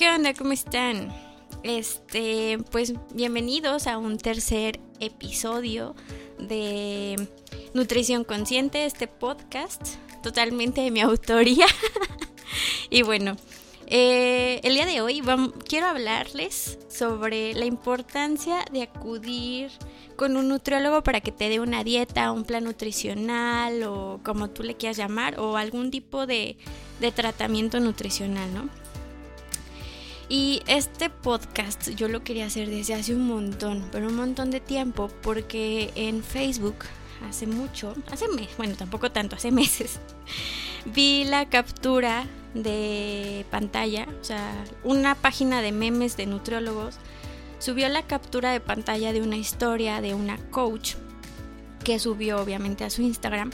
¿Qué onda? ¿Cómo están? Este, pues bienvenidos a un tercer episodio de Nutrición Consciente, este podcast totalmente de mi autoría. y bueno, eh, el día de hoy quiero hablarles sobre la importancia de acudir con un nutriólogo para que te dé una dieta, un plan nutricional o como tú le quieras llamar, o algún tipo de, de tratamiento nutricional, ¿no? Y este podcast yo lo quería hacer desde hace un montón, pero un montón de tiempo, porque en Facebook hace mucho, hace meses, bueno, tampoco tanto, hace meses, vi la captura de pantalla, o sea, una página de memes de nutriólogos subió la captura de pantalla de una historia de una coach que subió obviamente a su Instagram.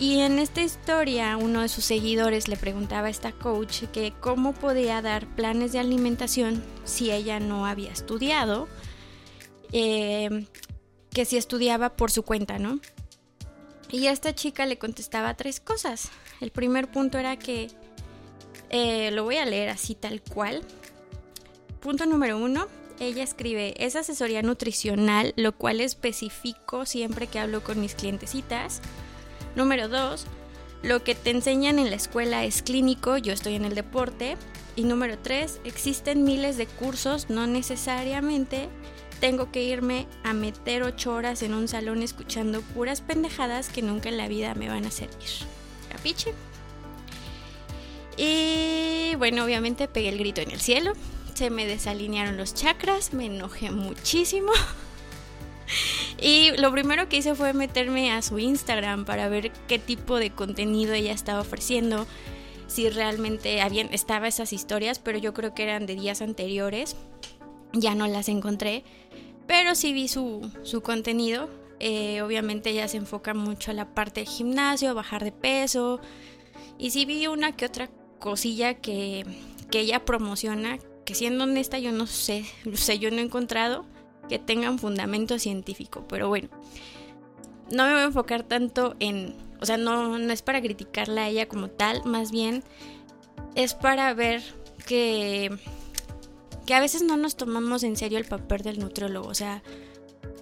Y en esta historia uno de sus seguidores le preguntaba a esta coach que cómo podía dar planes de alimentación si ella no había estudiado, eh, que si estudiaba por su cuenta, ¿no? Y esta chica le contestaba tres cosas. El primer punto era que eh, lo voy a leer así tal cual. Punto número uno, ella escribe, es asesoría nutricional, lo cual especifico siempre que hablo con mis clientecitas. Número dos, lo que te enseñan en la escuela es clínico, yo estoy en el deporte. Y número tres, existen miles de cursos, no necesariamente tengo que irme a meter ocho horas en un salón escuchando puras pendejadas que nunca en la vida me van a servir. ¿Capiche? Y bueno, obviamente pegué el grito en el cielo. Se me desalinearon los chakras, me enojé muchísimo. Y lo primero que hice fue meterme a su Instagram para ver qué tipo de contenido ella estaba ofreciendo, si realmente habían, estaba esas historias, pero yo creo que eran de días anteriores, ya no las encontré, pero sí vi su, su contenido. Eh, obviamente ella se enfoca mucho a la parte del gimnasio, bajar de peso, y sí vi una que otra cosilla que, ella promociona, que siendo honesta yo no sé, yo no he encontrado que tengan fundamento científico, pero bueno, no me voy a enfocar tanto en, o sea, no, no es para criticarla a ella como tal, más bien es para ver que, que a veces no nos tomamos en serio el papel del nutriólogo, o sea,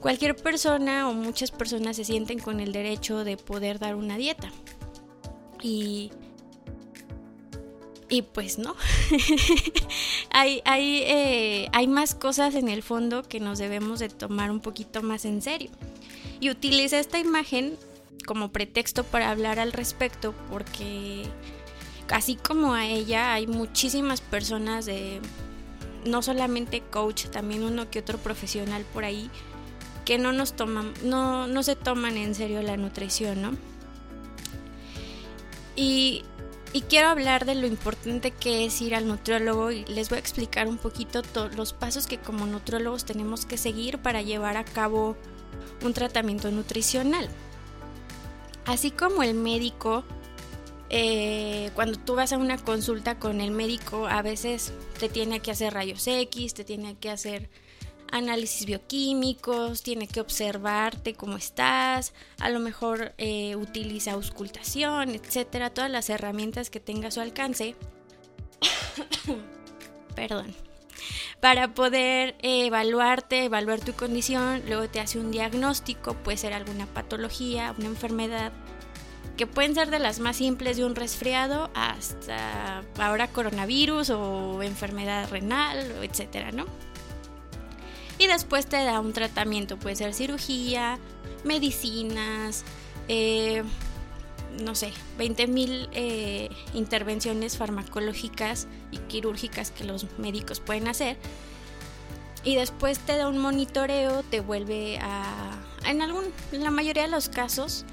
cualquier persona o muchas personas se sienten con el derecho de poder dar una dieta. Y y pues no, hay, hay, eh, hay más cosas en el fondo que nos debemos de tomar un poquito más en serio. Y utiliza esta imagen como pretexto para hablar al respecto porque así como a ella hay muchísimas personas no solamente coach, también uno que otro profesional por ahí que no nos toman, no, no se toman en serio la nutrición, ¿no? Y y quiero hablar de lo importante que es ir al nutriólogo y les voy a explicar un poquito los pasos que como nutriólogos tenemos que seguir para llevar a cabo un tratamiento nutricional. Así como el médico, eh, cuando tú vas a una consulta con el médico, a veces te tiene que hacer rayos X, te tiene que hacer análisis bioquímicos, tiene que observarte cómo estás, a lo mejor eh, utiliza auscultación, etcétera, todas las herramientas que tenga a su alcance. Perdón. Para poder evaluarte, evaluar tu condición, luego te hace un diagnóstico, puede ser alguna patología, una enfermedad, que pueden ser de las más simples de un resfriado hasta ahora coronavirus o enfermedad renal, etcétera, ¿no? Y después te da un tratamiento, puede ser cirugía, medicinas, eh, no sé, 20 mil eh, intervenciones farmacológicas y quirúrgicas que los médicos pueden hacer. Y después te da un monitoreo, te vuelve a... En, algún, en la mayoría de los casos,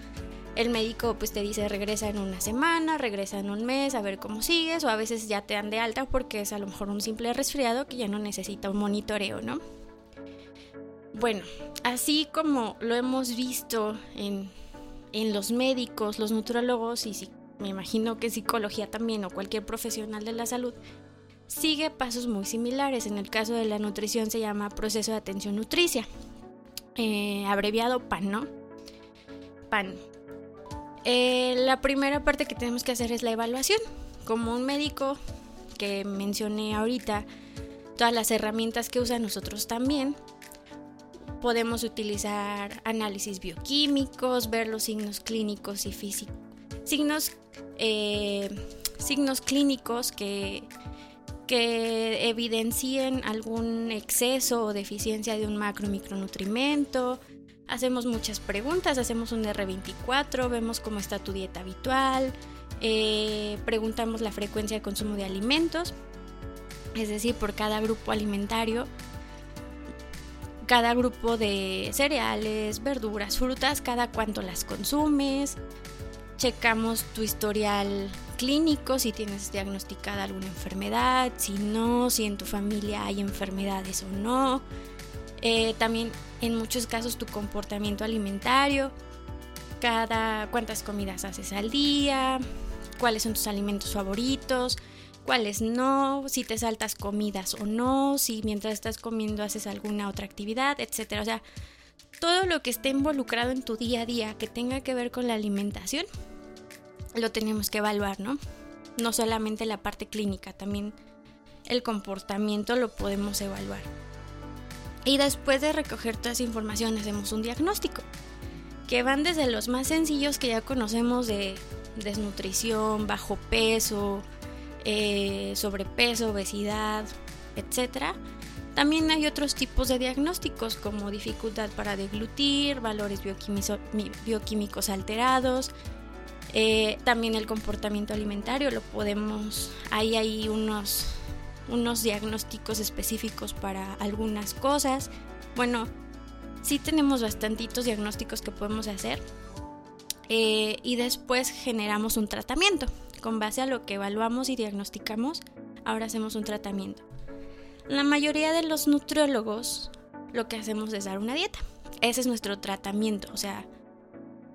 el médico pues te dice regresa en una semana, regresa en un mes, a ver cómo sigues, o a veces ya te dan de alta porque es a lo mejor un simple resfriado que ya no necesita un monitoreo, ¿no? Bueno, así como lo hemos visto en, los médicos, los nutrólogos y me imagino que psicología también o cualquier profesional de la salud, sigue pasos muy similares. En el caso de la nutrición se llama proceso de atención nutricia, eh, abreviado PAN, ¿no? PAN. Eh, la primera parte que tenemos que hacer es la evaluación. Como un médico que mencioné ahorita, todas las herramientas que usan nosotros también. Podemos utilizar análisis bioquímicos, ver los signos clínicos y físicos. Signos, eh, signos clínicos que, que evidencien algún exceso o deficiencia de un macro micronutrimento. Hacemos muchas preguntas, hacemos un R24, vemos cómo está tu dieta habitual, eh, preguntamos la frecuencia de consumo de alimentos, es decir, por cada grupo alimentario, cada grupo de cereales, verduras, frutas, cada cuánto las consumes, checamos tu historial clínico, si tienes diagnosticada alguna enfermedad, si no, si en tu familia hay enfermedades o no. Eh, también en muchos casos tu comportamiento alimentario, cada cuántas comidas haces al día, cuáles son tus alimentos favoritos, cuáles no, si te saltas comidas o no, si mientras estás comiendo haces alguna otra actividad, etcétera. O sea, todo lo que esté involucrado en tu día a día que tenga que ver con la alimentación, lo tenemos que evaluar, ¿no? No solamente la parte clínica, también el comportamiento lo podemos evaluar. Y después de recoger toda esa información hacemos un diagnóstico, que van desde los más sencillos que ya conocemos de desnutrición, bajo peso, eh, sobrepeso, obesidad, etc. También hay otros tipos de diagnósticos como dificultad para deglutir, valores bioquímicos alterados, eh, también el comportamiento alimentario lo podemos, ahí hay unos, unos diagnósticos específicos para algunas cosas. Bueno, sí tenemos bastantitos diagnósticos que podemos hacer. Eh, y después generamos un tratamiento. Con base a lo que evaluamos y diagnosticamos, ahora hacemos un tratamiento. La mayoría de los nutriólogos lo que hacemos es dar una dieta. Ese es nuestro tratamiento. O sea,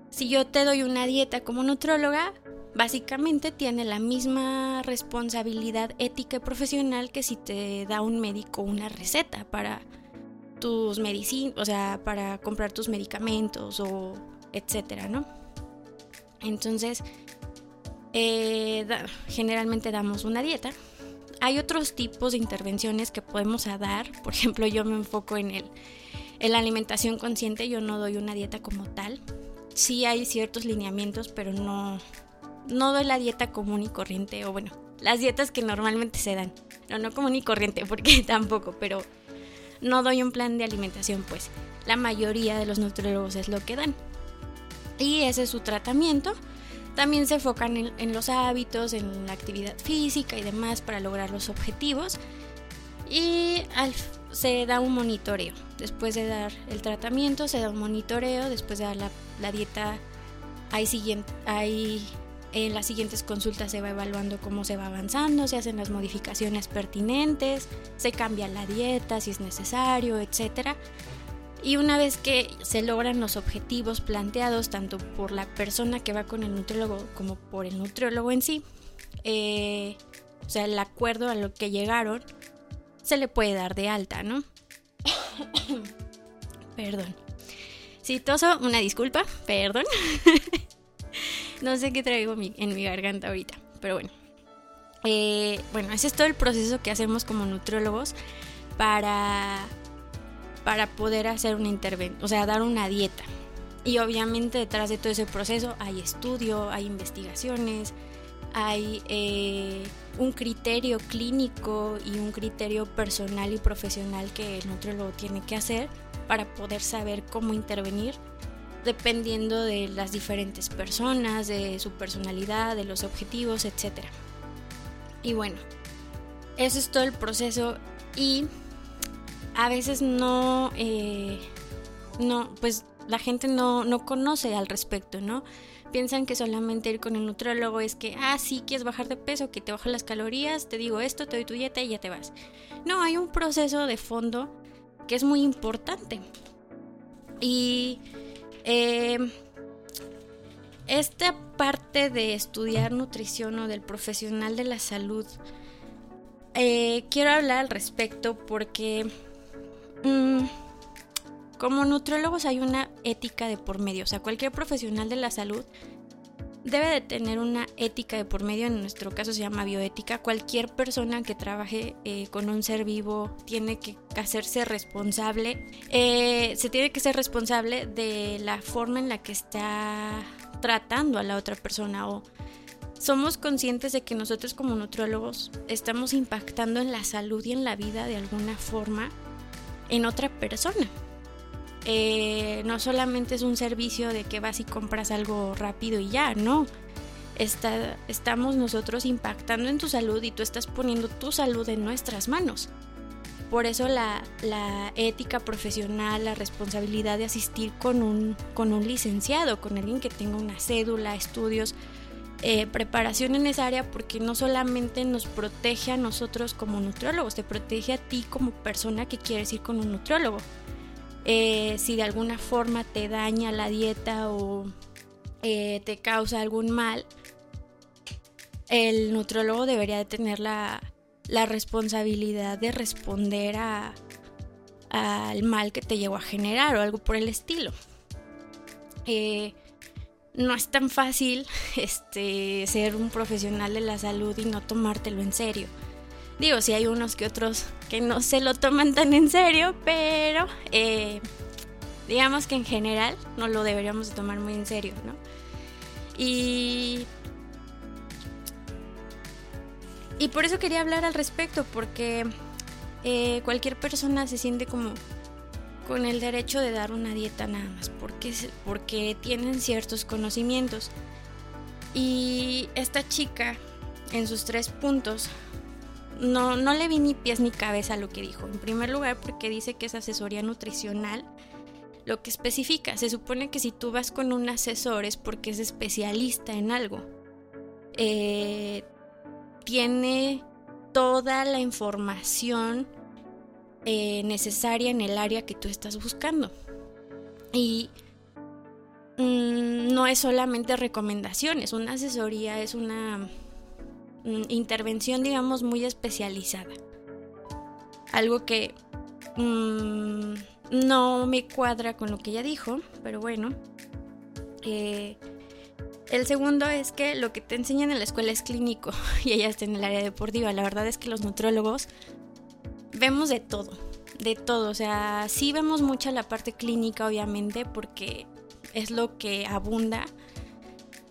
si yo te doy una dieta como nutróloga, básicamente tiene la misma responsabilidad ética y profesional que si te da un médico una receta para tus medicinas, o sea, para comprar tus medicamentos o etcétera, ¿no? Entonces, eh, generalmente damos una dieta. Hay otros tipos de intervenciones que podemos dar. Por ejemplo, yo me enfoco en, el, en la alimentación consciente. Yo no doy una dieta como tal. Sí hay ciertos lineamientos, pero no, no doy la dieta común y corriente. O bueno, las dietas que normalmente se dan. No, no común y corriente, porque tampoco, pero no doy un plan de alimentación, pues la mayoría de los nutriólogos es lo que dan y ese es su tratamiento. También se enfocan en, los hábitos, en la actividad física y demás para lograr los objetivos. Y se da un monitoreo. Después de dar el tratamiento, se da un monitoreo. Después de dar la, dieta, hay siguiente, hay, en las siguientes consultas se va evaluando cómo se va avanzando, se hacen las modificaciones pertinentes, se cambia la dieta si es necesario, etcétera. Y una vez que se logran los objetivos planteados, tanto por la persona que va con el nutriólogo como por el nutriólogo en sí, eh, o sea, el acuerdo a lo que llegaron, se le puede dar de alta, ¿no? perdón. Si toso, una disculpa, perdón. no sé qué traigo en mi garganta ahorita, pero bueno. Eh, bueno, ese es todo el proceso que hacemos como nutriólogos para para poder hacer una intervención, o sea, dar una dieta. Y obviamente detrás de todo ese proceso hay estudio, hay investigaciones, hay eh, un criterio clínico y un criterio personal y profesional que el nutriólogo tiene que hacer para poder saber cómo intervenir dependiendo de las diferentes personas, de su personalidad, de los objetivos, etc. Y bueno, eso es todo el proceso y a veces no, eh, no, pues la gente no, no conoce al respecto, ¿no? Piensan que solamente ir con el nutriólogo es que, ah, sí, quieres bajar de peso, que te bajo las calorías, te digo esto, te doy tu dieta y ya te vas. No, hay un proceso de fondo que es muy importante. Y eh, esta parte de estudiar nutrición o del profesional de la salud, eh, quiero hablar al respecto porque Mm, como nutriólogos hay una ética de por medio, o sea, cualquier profesional de la salud debe de tener una ética de por medio, en nuestro caso se llama bioética. Cualquier persona que trabaje eh, con un ser vivo tiene que hacerse responsable, eh, se tiene que ser responsable de la forma en la que está tratando a la otra persona o somos conscientes de que nosotros como nutriólogos estamos impactando en la salud y en la vida de alguna forma en otra persona. Eh, no solamente es un servicio de que vas y compras algo rápido y ya, no. estamos nosotros impactando en tu salud y tú estás poniendo tu salud en nuestras manos. Por eso la, ética profesional, la responsabilidad de asistir con un, con un licenciado, con alguien que tenga una cédula, estudios, eh, preparación en esa área, porque no solamente nos protege a nosotros como nutriólogos, te protege a ti como persona que quieres ir con un nutriólogo. Eh, si de alguna forma te daña la dieta o eh, te causa algún mal, el nutrólogo debería de tener la, responsabilidad de responder al mal que te llegó a generar o algo por el estilo. No es tan fácil este, ser un profesional de la salud y no tomártelo en serio. Digo, si hay unos que otros que no se lo toman tan en serio, pero eh, digamos que en general no lo deberíamos tomar muy en serio, ¿no? Y, y por eso quería hablar al respecto, porque eh, cualquier persona se siente como con el derecho de dar una dieta nada más, porque, porque tienen ciertos conocimientos. Y esta chica, en sus tres puntos, no, no le vi ni pies ni cabeza a lo que dijo. En primer lugar, porque dice que es asesoría nutricional. Lo que especifica, se supone que si tú vas con un asesor es porque es especialista en algo. Eh, tiene toda la información eh, necesaria en el área que tú estás buscando. Y mm, no es solamente recomendaciones, una asesoría es una Mm, intervención, digamos, muy especializada. Algo que mm, no me cuadra con lo que ella dijo, pero bueno. Eh, el segundo es que lo que te enseñan en la escuela es clínico y ella está en el área deportiva. La verdad es que los nutrólogos vemos de todo, de todo. O sea, sí vemos mucha la parte clínica, obviamente, porque es lo que abunda,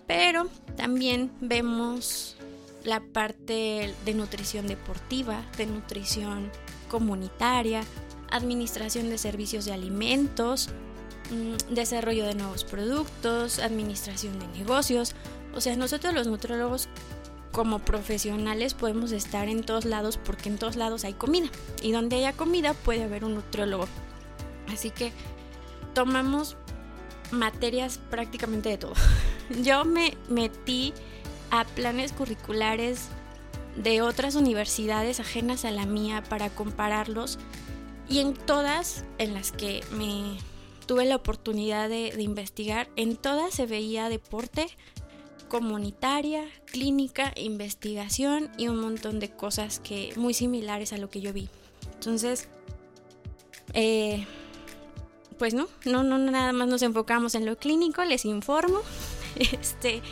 pero también vemos la parte de nutrición deportiva, de nutrición comunitaria, administración de servicios de alimentos, mm, desarrollo de nuevos productos, administración de negocios. O sea, nosotros los nutrólogos como profesionales podemos estar en todos lados porque en todos lados hay comida. Y donde haya comida puede haber un nutriólogo. Así que tomamos materias prácticamente de todo. Yo me metí a planes curriculares de otras universidades ajenas a la mía para compararlos y en todas en las que me tuve la oportunidad de, investigar, en todas se veía deporte, comunitaria, clínica, investigación y un montón de cosas que muy similares a lo que yo vi. Entonces, eh, pues no, no, no, nada más nos enfocamos en lo clínico, les informo. Este,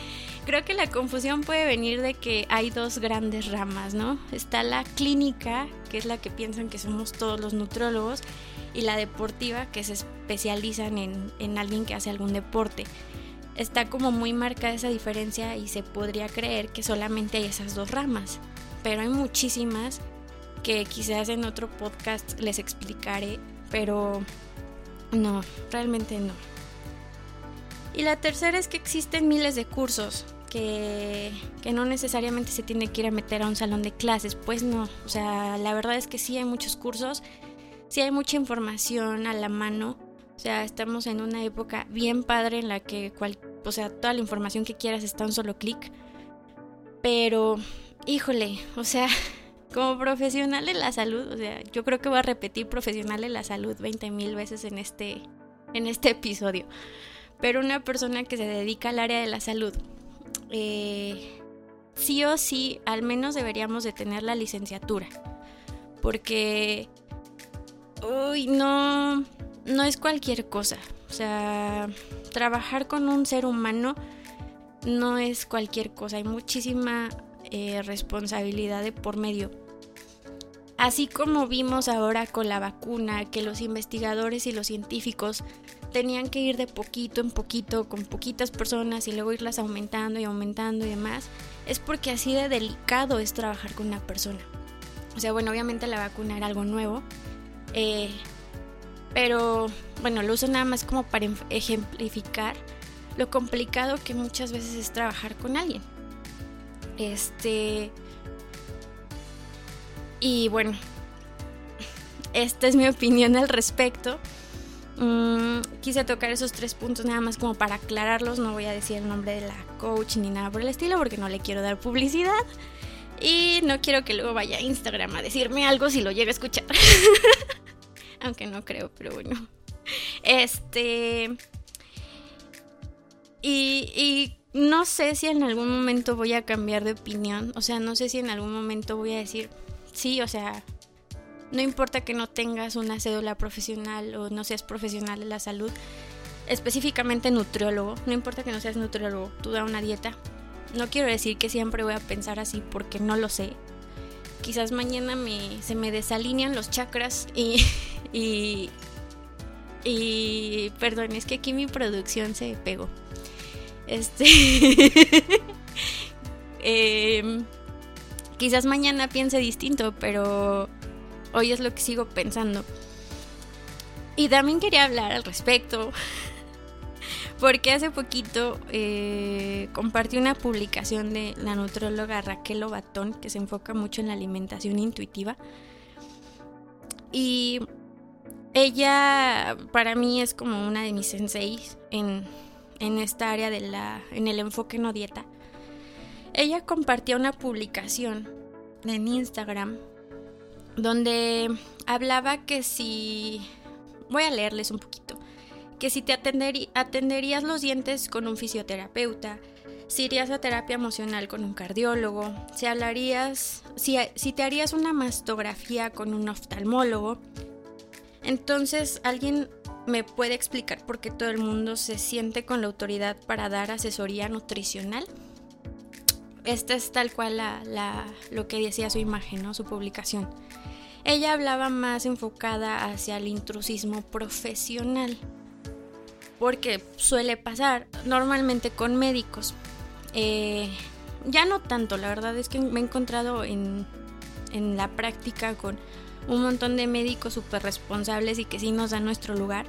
creo que la confusión puede venir de que hay dos grandes ramas, ¿no? Está la clínica, que es la que piensan que somos todos los nutrólogos, y la deportiva, que se especializan en, en alguien que hace algún deporte. Está como muy marcada esa diferencia y se podría creer que solamente hay esas dos ramas, pero hay muchísimas que quizás en otro podcast les explicaré, pero no, realmente no. Y la tercera es que existen miles de cursos que, no necesariamente se tiene que ir a meter a un salón de clases, pues no, o sea, la verdad es que sí hay muchos cursos, sí hay mucha información a la mano, o sea, estamos en una época bien padre en la que cual, o sea, toda la información que quieras está a un solo clic, pero, híjole, o sea, como profesional de la salud, o sea, yo creo que voy a repetir profesional de la salud 20 mil veces en este, en este episodio. Pero una persona que se dedica al área de la salud eh, sí o sí, al menos deberíamos de tener la licenciatura. Porque, uy, no, no es cualquier cosa. O sea, trabajar con un ser humano no es cualquier cosa, hay muchísima eh, responsabilidad de por medio. Así como vimos ahora con la vacuna, que los investigadores y los científicos tenían que ir de poquito en poquito, con poquitas personas y luego irlas aumentando y aumentando y demás, es porque así de delicado es trabajar con una persona. O sea, bueno, obviamente la vacuna era algo nuevo, eh, pero bueno, lo uso nada más como para ejemplificar lo complicado que muchas veces es trabajar con alguien. Este. Y bueno, esta es mi opinión al respecto. Mm, quise tocar esos tres puntos nada más como para aclararlos. No voy a decir el nombre de la coach ni nada por el estilo porque no le quiero dar publicidad. Y no quiero que luego vaya a Instagram a decirme algo si lo llega a escuchar. Aunque no creo, pero bueno. Este. Y, no sé si en algún momento voy a cambiar de opinión. O sea, no sé si en algún momento voy a decir, sí, o sea, no importa que no tengas una cédula profesional o no seas profesional de la salud, específicamente nutriólogo, no importa que no seas nutriólogo, tú da una dieta. No quiero decir que siempre voy a pensar así porque no lo sé. Quizás mañana me, se me desalinean los chakras y, y, y perdón, es que aquí mi producción se pegó. Este. Em, quizás mañana piense distinto, pero hoy es lo que sigo pensando. Y también quería hablar al respecto. Porque hace poquito eh, compartí una publicación de la nutróloga Raquel Obatón que se enfoca mucho en la alimentación intuitiva. Y ella para mí es como una de mis senseis en, en esta área de la, en el enfoque no dieta. Ella compartió una publicación en Instagram donde hablaba que si, voy a leerles un poquito, que si te atenderías los dientes con un fisioterapeuta, si irías a terapia emocional con un cardiólogo, si hablarías, si, si te harías una mastografía con un oftalmólogo, entonces alguien me puede explicar por qué todo el mundo se siente con la autoridad para dar asesoría nutricional. Esta es tal cual la, lo que decía su imagen, ¿no? su publicación. Ella hablaba más enfocada hacia el intrusismo profesional, porque suele pasar normalmente con médicos. Eh, ya no tanto, la verdad es que me he encontrado en, en la práctica con un montón de médicos súper responsables y que sí nos dan nuestro lugar,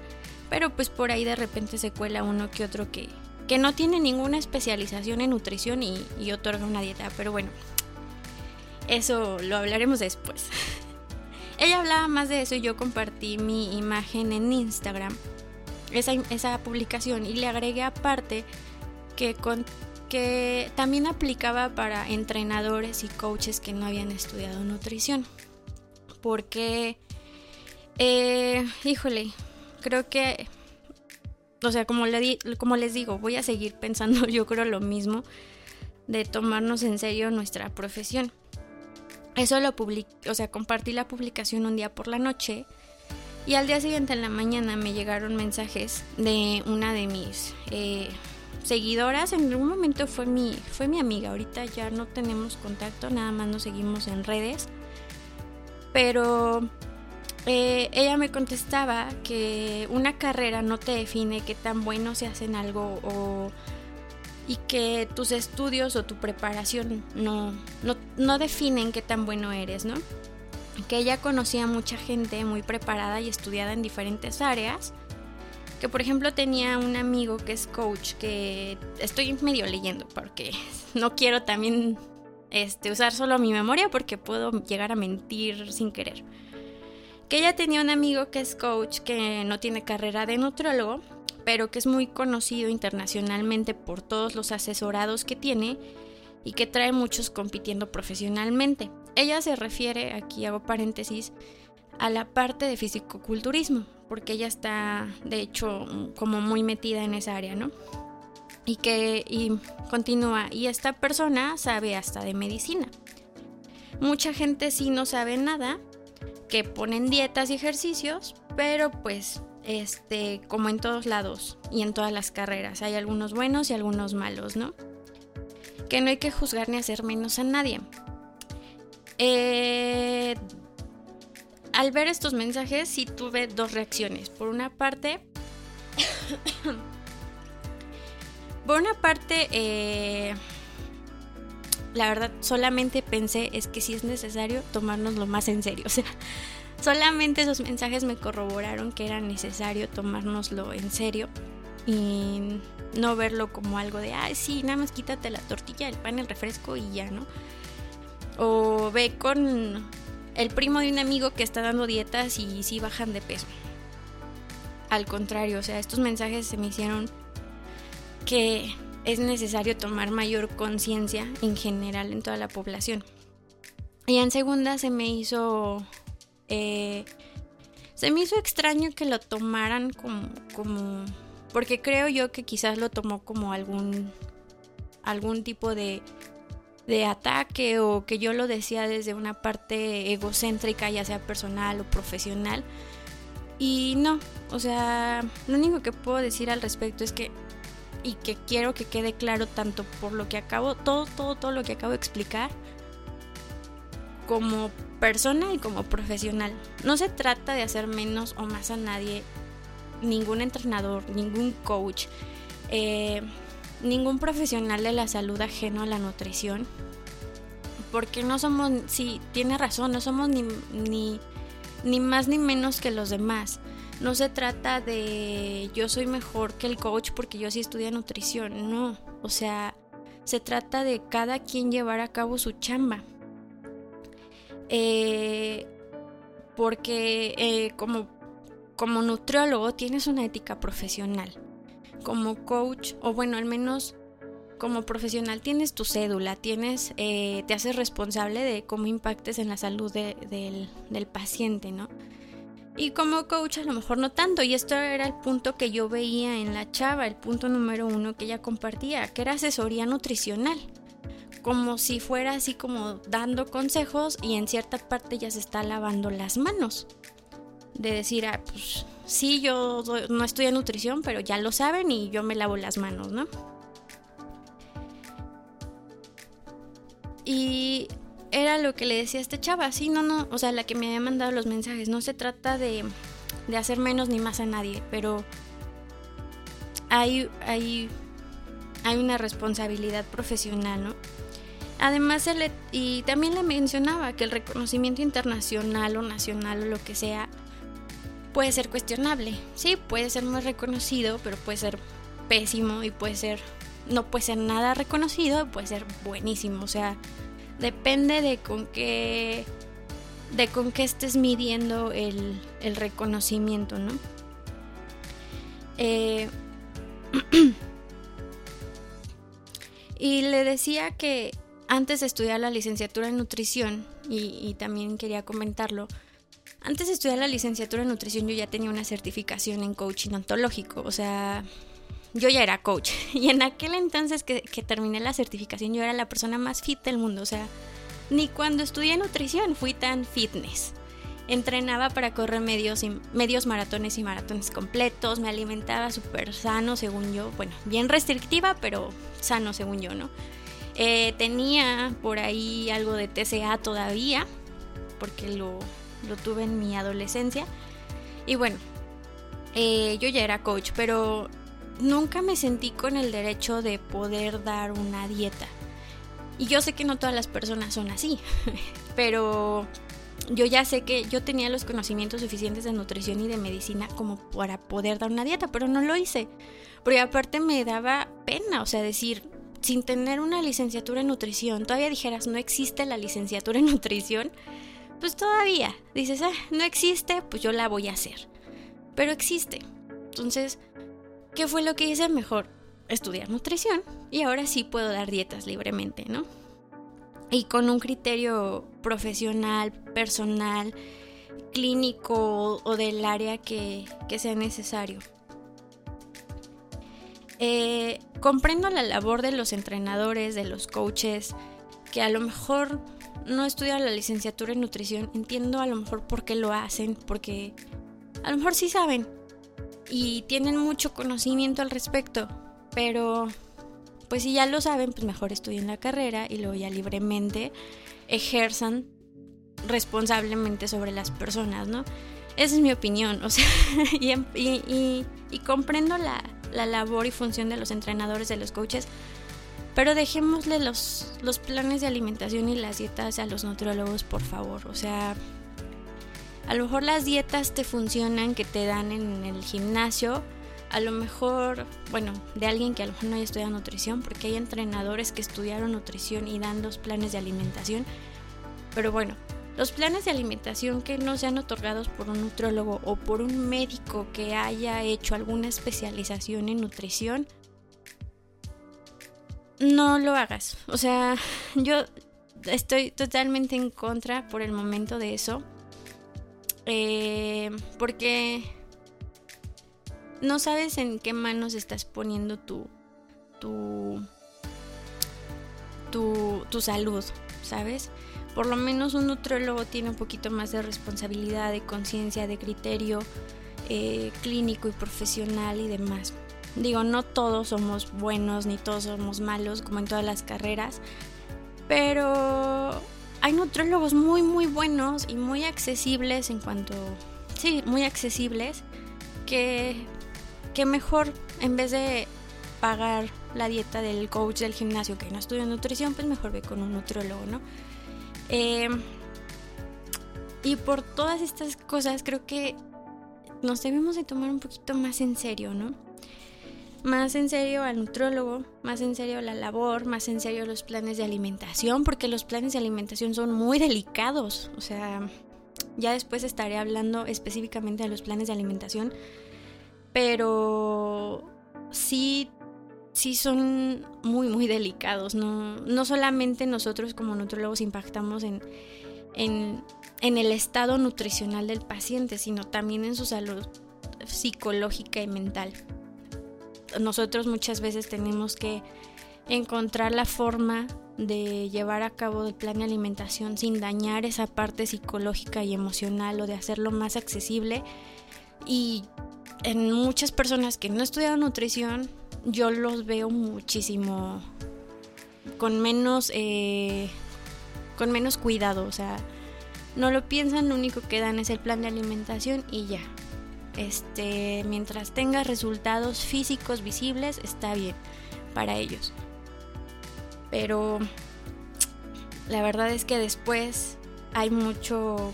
pero pues por ahí de repente se cuela uno que otro que, que no tiene ninguna especialización en nutrición y, y otorga una dieta, pero bueno, eso lo hablaremos después. Ella hablaba más de eso y yo compartí mi imagen en Instagram, esa, esa publicación, y le agregué aparte que, con, que también aplicaba para entrenadores y coaches que no habían estudiado nutrición porque, eh, híjole, creo que, o sea, como, le como les digo, voy a seguir pensando yo creo lo mismo de tomarnos en serio nuestra profesión. Eso lo publiqué, o sea, compartí la publicación un día por la noche y al día siguiente en la mañana me llegaron mensajes de una de mis eh, seguidoras. En algún momento fue mi, fue mi amiga, ahorita ya no tenemos contacto, nada más nos seguimos en redes pero eh, ella me contestaba que una carrera no te define qué tan bueno se hace en algo o, y que tus estudios o tu preparación no, no, no definen qué tan bueno eres, ¿no? Que ella conocía mucha gente muy preparada y estudiada en diferentes áreas. Que por ejemplo tenía un amigo que es coach, que estoy medio leyendo porque no quiero también este, usar solo mi memoria porque puedo llegar a mentir sin querer. Que ella tenía un amigo que es coach que no tiene carrera de nutriólogo, pero que es muy conocido internacionalmente por todos los asesorados que tiene y que trae muchos compitiendo profesionalmente. Ella se refiere, aquí hago paréntesis, a la parte de fisicoculturismo, porque ella está de hecho como muy metida en esa área, ¿no? Y que y continúa y esta persona sabe hasta de medicina. Mucha gente sí no sabe nada, que ponen dietas y ejercicios, pero pues este como en todos lados y en todas las carreras hay algunos buenos y algunos malos, ¿no? que no hay que juzgar ni hacer menos a nadie. Eh, al ver estos mensajes sí tuve dos reacciones. Por una parte, por una parte, eh, la verdad solamente pensé es que si es necesario tomárnoslo más en serio. O sea, solamente esos mensajes me corroboraron que era necesario tomárnoslo en serio y no verlo como algo de, ay, sí, nada más quítate la tortilla, el pan, el refresco y ya, ¿no? O ve con el primo de un amigo que está dando dietas y sí bajan de peso. Al contrario, o sea, estos mensajes se me hicieron que es necesario tomar mayor conciencia en general en toda la población. Y en segunda se me hizo... Eh, se me hizo extraño que lo tomaran como, como... Porque creo yo que quizás lo tomó como algún... algún tipo de de ataque o que yo lo decía desde una parte egocéntrica, ya sea personal o profesional. Y no, o sea, lo único que puedo decir al respecto es que, y que quiero que quede claro tanto por lo que acabo, todo, todo, todo lo que acabo de explicar, como persona y como profesional. No se trata de hacer menos o más a nadie, ningún entrenador, ningún coach. Eh, ningún profesional de la salud ajeno a la nutrición. Porque no somos, sí, tiene razón, no somos ni, ni, más ni menos que los demás. No se trata de yo soy mejor que el coach porque yo sí estudié nutrición, no. O sea, se trata de cada quien llevar a cabo su chamba. Eh, porque eh, como, como nutriólogo tienes una ética profesional como coach, o bueno, al menos como profesional tienes tu cédula, tienes, eh, te haces responsable de cómo impactes en la salud del, del paciente, ¿no? Y como coach a lo mejor no tanto, y esto era el punto que yo veía en la chava, el punto número uno que ella compartía, que era asesoría nutricional, como si fuera así como dando consejos y en cierta parte ya se está lavando las manos, de decir, ah, pues sí, yo no estudio nutrición, pero ya lo saben y yo me lavo las manos, ¿no? Y era lo que le decía a esta chava, sí, no, no, o sea, la que me había mandado los mensajes, no se trata de, de hacer menos ni más a nadie, pero hay, hay, hay una responsabilidad profesional, ¿no? Además, y también le mencionaba que el reconocimiento internacional o nacional o lo que sea puede ser cuestionable. Sí, puede ser muy reconocido, pero puede ser pésimo y puede ser no puede ser nada reconocido, puede ser buenísimo, o sea, depende de con qué de con qué estés midiendo el, reconocimiento, ¿no? Eh, y le decía que antes de estudiar la licenciatura en nutrición, y, y también quería comentarlo, antes de estudiar la licenciatura en nutrición yo ya tenía una certificación en coaching ontológico, o sea, yo ya era coach. Y en aquel entonces que, terminé la certificación yo era la persona más fit del mundo, o sea, ni cuando estudié nutrición fui tan fitness. Entrenaba para correr medios, medios maratones y maratones completos, me alimentaba súper sano según yo, bueno, bien restrictiva, pero sano según yo, ¿no? Eh, tenía por ahí algo de TCA todavía, porque lo, lo tuve en mi adolescencia. Y bueno, eh, yo ya era coach, pero nunca me sentí con el derecho de poder dar una dieta. Y yo sé que no todas las personas son así, pero yo ya sé que yo tenía los conocimientos suficientes de nutrición y de medicina como para poder dar una dieta, pero no lo hice. Porque aparte me daba pena, o sea, decir, sin tener una licenciatura en nutrición, todavía dijeras, no existe la licenciatura en nutrición pues todavía dices, ah, no existe, pues yo la voy a hacer. Pero existe. Entonces, ¿qué fue lo que hice mejor? Estudiar nutrición y ahora sí puedo dar dietas libremente, ¿no? Y con un criterio profesional, personal, clínico o del área que, sea necesario. Eh, comprendo la labor de los entrenadores, de los coaches, que a lo mejor no estudian la licenciatura en nutrición, entiendo a lo mejor por qué lo hacen, porque a lo mejor sí saben y tienen mucho conocimiento al respecto, pero pues si ya lo saben, pues mejor estudien la carrera y luego ya libremente ejerzan responsablemente sobre las personas, ¿no? Esa es mi opinión, o sea, y, comprendo la, la, labor y función de los entrenadores, de los coaches, pero dejémosle los, los planes de alimentación y las dietas a los nutriólogos, por favor, o sea, a lo mejor las dietas te funcionan que te dan en el gimnasio, a lo mejor, bueno, de alguien que a lo mejor no haya estudiado nutrición, porque hay entrenadores que estudiaron nutrición y dan los planes de alimentación, pero bueno, los planes de alimentación que no sean otorgados por un nutrólogo o por un médico que haya hecho alguna especialización en nutrición, no lo hagas. O sea, yo estoy totalmente en contra por el momento de eso. Eh, porque no sabes en qué manos estás poniendo tu, tu, tu, tu salud, ¿sabes? por lo menos un nutriólogo tiene un poquito más de responsabilidad, de conciencia, de criterio eh, clínico y profesional y demás. Digo, no todos somos buenos ni todos somos malos, como en todas las carreras, pero hay nutriólogos muy, muy buenos y muy accesibles en cuanto. Sí, muy accesibles, que, que mejor en vez de pagar la dieta del coach del gimnasio que no estudia nutrición, pues mejor ve con un nutriólogo, ¿no? Em, y por todas estas cosas creo que nos debemos de tomar un poquito más en serio, ¿no? Más en serio al nutrólogo, más en serio la labor, más en serio los planes de alimentación, porque los planes de alimentación son muy delicados. O sea, ya después estaré hablando específicamente de los planes de alimentación, pero sí sí son muy, muy delicados. No, no solamente nosotros como nutrólogos impactamos en, en, en el estado nutricional del paciente, sino también en su salud psicológica y mental. Nosotros muchas veces tenemos que encontrar la forma de llevar a cabo el plan de alimentación sin dañar esa parte psicológica y emocional o de hacerlo más accesible. Y en muchas personas que no estudiaron nutrición yo los veo muchísimo con menos eh, con menos cuidado o sea no lo piensan lo único que dan es el plan de alimentación y ya este mientras tenga resultados físicos visibles está bien para ellos. Pero la verdad es que después hay mucho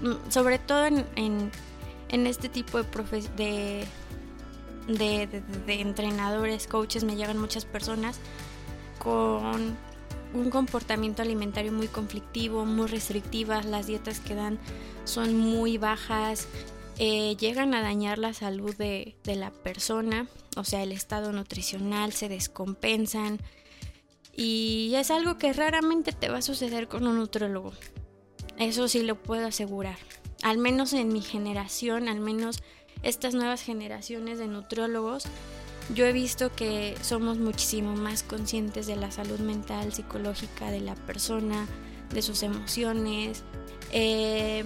mm, sobre todo en, este tipo de, de de, entrenadores, coaches, me llegan muchas personas con un comportamiento alimentario muy conflictivo, muy restrictivas, las dietas que dan son muy bajas, eh, llegan a dañar la salud de, de, la persona, o sea, el estado nutricional, se descompensan y es algo que raramente te va a suceder con un nutrólogo. Eso sí lo puedo asegurar. Al menos en mi generación, al menos estas nuevas generaciones de nutriólogos, yo he visto que somos muchísimo más conscientes de la salud mental, psicológica de la persona, de sus emociones. Eh,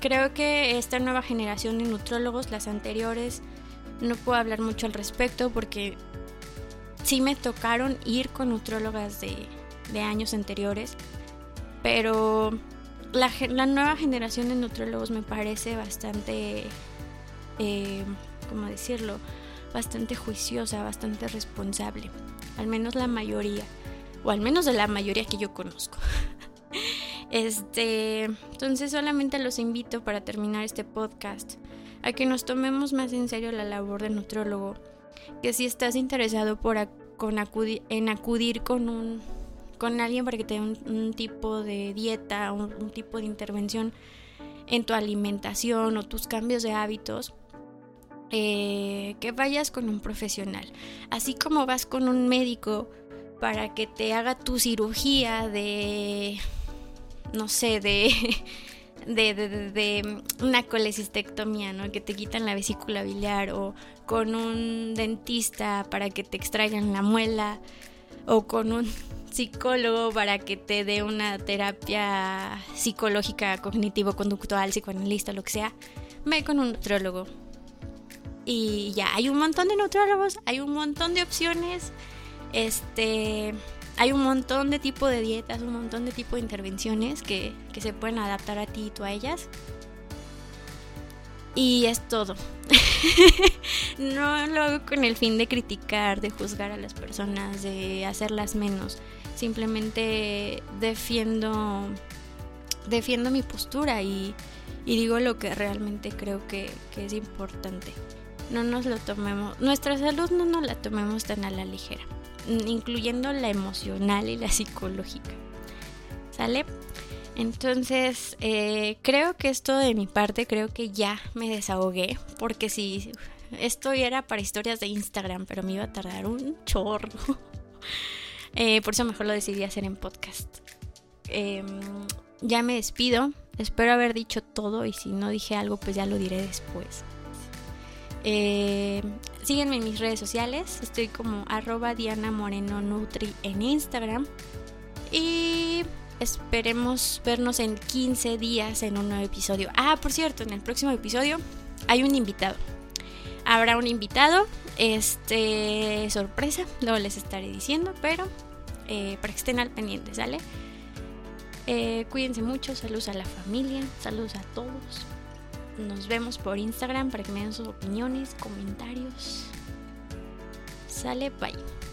creo que esta nueva generación de nutrólogos, las anteriores, no puedo hablar mucho al respecto porque sí me tocaron ir con nutrólogas de, años anteriores, pero la, nueva generación de nutrólogos me parece bastante, eh, ¿cómo decirlo? Bastante juiciosa, bastante responsable. Al menos la mayoría, o al menos de la mayoría que yo conozco. Este, entonces solamente los invito para terminar este podcast a que nos tomemos más en serio la labor de nutrólogo, que si estás interesado por en acudir con un con alguien para que te dé un, tipo de dieta, un, un, tipo de intervención en tu alimentación o tus cambios de hábitos, eh, que vayas con un profesional. Así como vas con un médico para que te haga tu cirugía de, no sé, de... De, de, de, una colecistectomía, ¿no? Que te quitan la vesícula biliar o con un dentista para que te extraigan la muela o con un psicólogo para que te dé una terapia psicológica, cognitivo-conductual, psicoanalista, lo que sea, ve con un nutriólogo. y ya hay un montón de nutriólogos, hay un montón de opciones, este, hay un montón de tipo de dietas, un montón de tipo de intervenciones que, que se pueden adaptar a ti y tú a ellas. Y es todo. no lo hago con el fin de criticar, de juzgar a las personas, de hacerlas menos. Simplemente defiendo, defiendo mi postura y, digo lo que realmente creo que, que, es importante. No nos lo tomemos, nuestra salud no nos la tomemos tan a la ligera, incluyendo la emocional y la psicológica. ¿Sale? Entonces, eh, creo que esto de mi parte, creo que ya me desahogué, porque si esto era para historias de Instagram, pero me iba a tardar un chorro. Eh, por eso mejor lo decidí hacer en podcast. Em, ya me despido, espero haber dicho todo y si no dije algo, pues ya lo diré después. Eh, síguenme en mis redes sociales, estoy como arroba Diana Moreno Nutri en Instagram. Y Esperemos vernos en 15 días en un nuevo episodio. Ah, por cierto, en el próximo episodio hay un invitado. Habrá un invitado, este sorpresa, luego les estaré diciendo, pero eh, para que estén al pendiente, ¿sale? Eh, cuídense mucho, saludos a la familia, saludos a todos. Nos vemos por Instagram para que me den sus opiniones, comentarios. Sale, bye.